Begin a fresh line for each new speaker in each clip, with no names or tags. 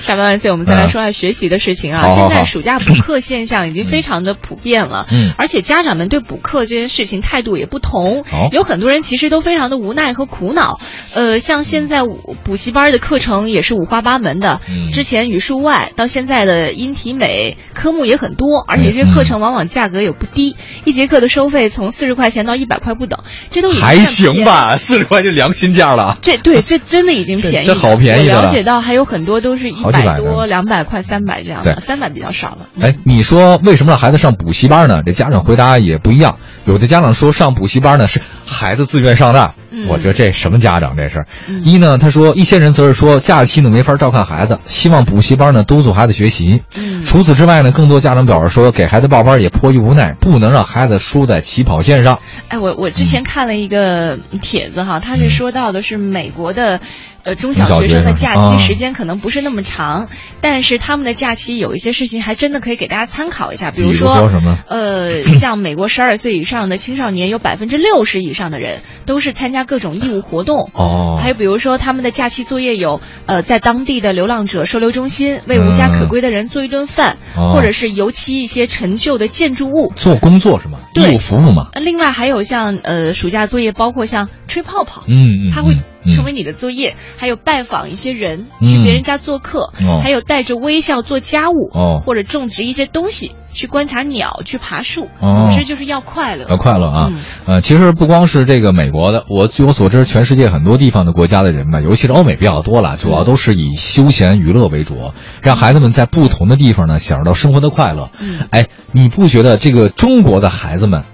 下班万岁，我们再来说下学习的事情啊。现在暑假补课现象已经非常的普遍了，
嗯。
而且家长们对补课这件事情态度也不同，
哦
有很多人其实都非常的无奈和苦恼。呃，像现在补补习班的课程也是五花八门的，
嗯
之前语数外到现在的音体美科目也很多，而且这些课程往往价格也不低，一节课的收费从四十块钱到一百块不等，这都
还行吧，四十块就良心价了。
这对，这真的已经便宜了，
这这好便宜的了
我了解到还有很多都是一
百的
多、两百块、三百这样的，
对
三百比较少了。
哎，你说为什么让孩子上补习班呢？这家长回答也不一样。有的家长说上补习班呢是孩子自愿上的，
嗯
我觉得这什么家长这是？
嗯
一呢，他说一些人则是说假期呢没法照看孩子，希望补习班呢督促孩子学习。
嗯
除此之外呢，更多家长表示说给孩子报班也迫于无奈，不能让孩子输在起跑线上。
哎，我我之前看了一个帖子哈，他是说到的是美国的。呃，中小学生的假期时间可能不是那么长，但是他们的假期有一些事情还真的可以给大家参考一下，比如
说如说什么
呃，像美国十二岁以上的青少年，有百分之六十以上的人都是参加各种义务活动。
哦
还有比如说他们的假期作业有，呃，在当地的流浪者收留中心为无家可归的人做一顿饭，
哦
或者是油漆一些陈旧的建筑物。
做工作是吗？
对
义务服务嘛。
另外还有像呃暑假作业，包括像吹泡泡，
嗯嗯，
它会
嗯
成为你的作业，还有拜访一些人，
嗯
去别人家做客，
哦
还有带着微笑做家务，
哦
或者种植一些东西，去观察鸟，去爬树，
哦
总之就是要快乐。
要快乐啊
嗯！
呃，其实不光是这个美国的，我据我所知，全世界很多地方的国家的人吧，尤其是欧美比较多了，主要都是以休闲娱乐为主，让孩子们在不同的地方呢享受到生活的快乐。
嗯
哎，你不觉得这个中国的孩子们，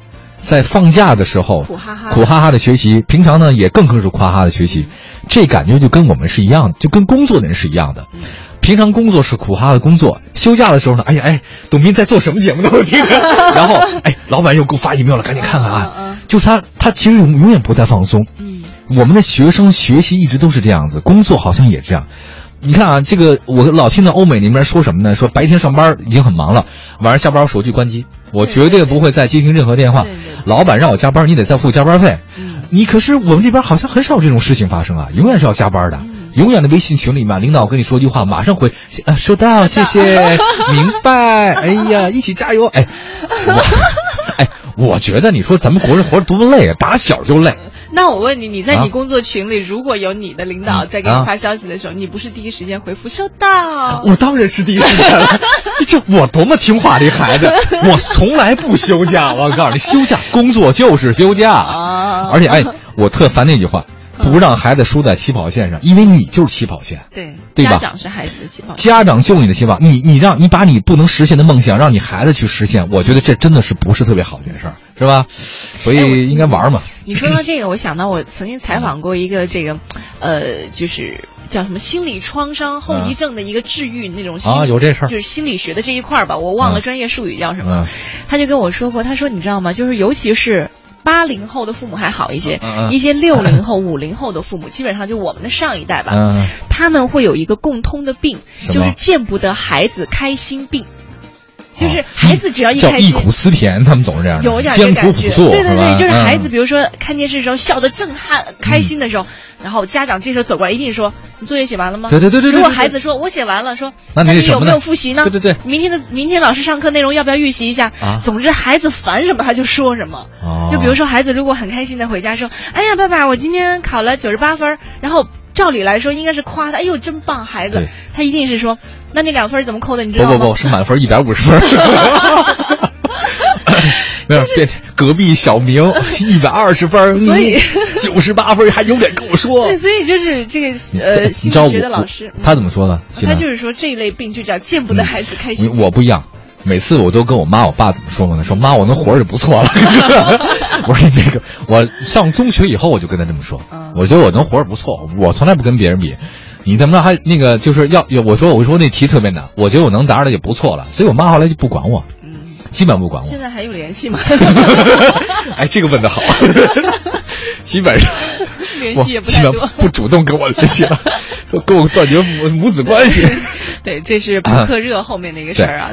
在放假的时候
苦哈哈
苦哈哈的学习，平常呢也更更是苦哈哈的学习，这感觉就跟我们是一样的，就跟工作的人是一样的。
嗯
平常工作是苦哈哈的工作，休假的时候呢，哎呀哎，董斌在做什么节目呢？我听着，然后哎，老板又给我发 email 了，赶紧看看啊。就是他，他其实永永远不在放松。
嗯
我们的学生学习一直都是这样子，工作好像也这样。你看啊，这个我老听到欧美那边说什么呢？说白天上班已经很忙了，晚上下班手机关机，我绝对不会再接听任何电话。老板让我加班，你得再付加班费。
嗯
你可是我们这边好像很少有这种事情发生啊，永远是要加班的。
嗯
永远的微信群里面，领导跟你说句话，马上回，啊，收到，谢谢，明白。哎呀，一起加油！哎，我，哎，我觉得你说咱们国人活着多累啊，打小就累。
那我问你，你在
啊
你工作群里，如果有你的领导在给你发消息的时候，你不是第一时间回复收到？
我当然是第一时间了，这我多么听话的一孩子，我从来不休假。我告诉你，休假工作就是休假，
啊
而且哎，我特烦那句话，不让孩子输在起跑线上，因为你就是起跑线。
对，
对吧
家长是孩子的起跑线。
家长就你的起跑，你你让你把你不能实现的梦想让你孩子去实现，我觉得这真的是不是特别好的一件事儿，是吧？所以应该玩嘛。
你说到这个，我想到我曾经采访过一个这个，呃，就是叫什么心理创伤后遗症的一个治愈那种心
啊有这事儿
就是心理学的这一块儿吧，我忘了
嗯
专业术语叫什么。
嗯
他就跟我说过，他说你知道吗？就是尤其是。八零后的父母还好一些，
嗯嗯
一些六零后、五零后的父母，基本上就我们的上一代吧，
嗯
他们会有一个共通的病，就是见不得孩子开心病，就是孩子只要一
叫忆
开心，
苦思甜，他们总是这样，
有点感觉，
苦朴素，
对对对，就是孩子，
嗯
比如说看电视的时候笑得震撼开心的时候，然后家长这时候走过来一定说：“你作业写完了吗？”
对对对对对
如果孩子说：“我写完了。”说：“
那你
你有没有复习呢？”
对对对
明天的明天老师上课内容要不要预习一下？
啊
总之孩子烦什么他就说什么。
哦
就比如说孩子如果很开心的回家说：“哎呀，爸爸，我今天考了九十八分。”然后照理来说应该是夸他：“哎呦，真棒，孩子。”他一定是说：“那你两分怎么扣的？你知道吗？”
不不不，是满分一百五十分。没有，别隔壁小明 一百二十分，
所以
你 九十八分，还有脸跟我说
对，？所以就是这个呃，
你
心理学的老师，嗯
他怎么说呢？
他就是说这一类病就叫见不得孩子开
你
心。
我不一样，每次我都跟我妈我爸怎么说过呢？说妈，我能活着就不错了。我说那个，我上中学以后我就跟他这么说
嗯，
我觉得我能活着不错，我从来不跟别人比。你怎么着还那个就是要要我说我说那题特别难，我觉得我能答上来就不错了，所以我妈后来就不管我，
嗯，
基本不管我
现。在还有联系吗？
哎，这个问的好，基本上
联
我
系也不太多
基本。不主动跟我联系了，都跟我断绝母母子关系。
对，这是补课热后面的一个事儿啊。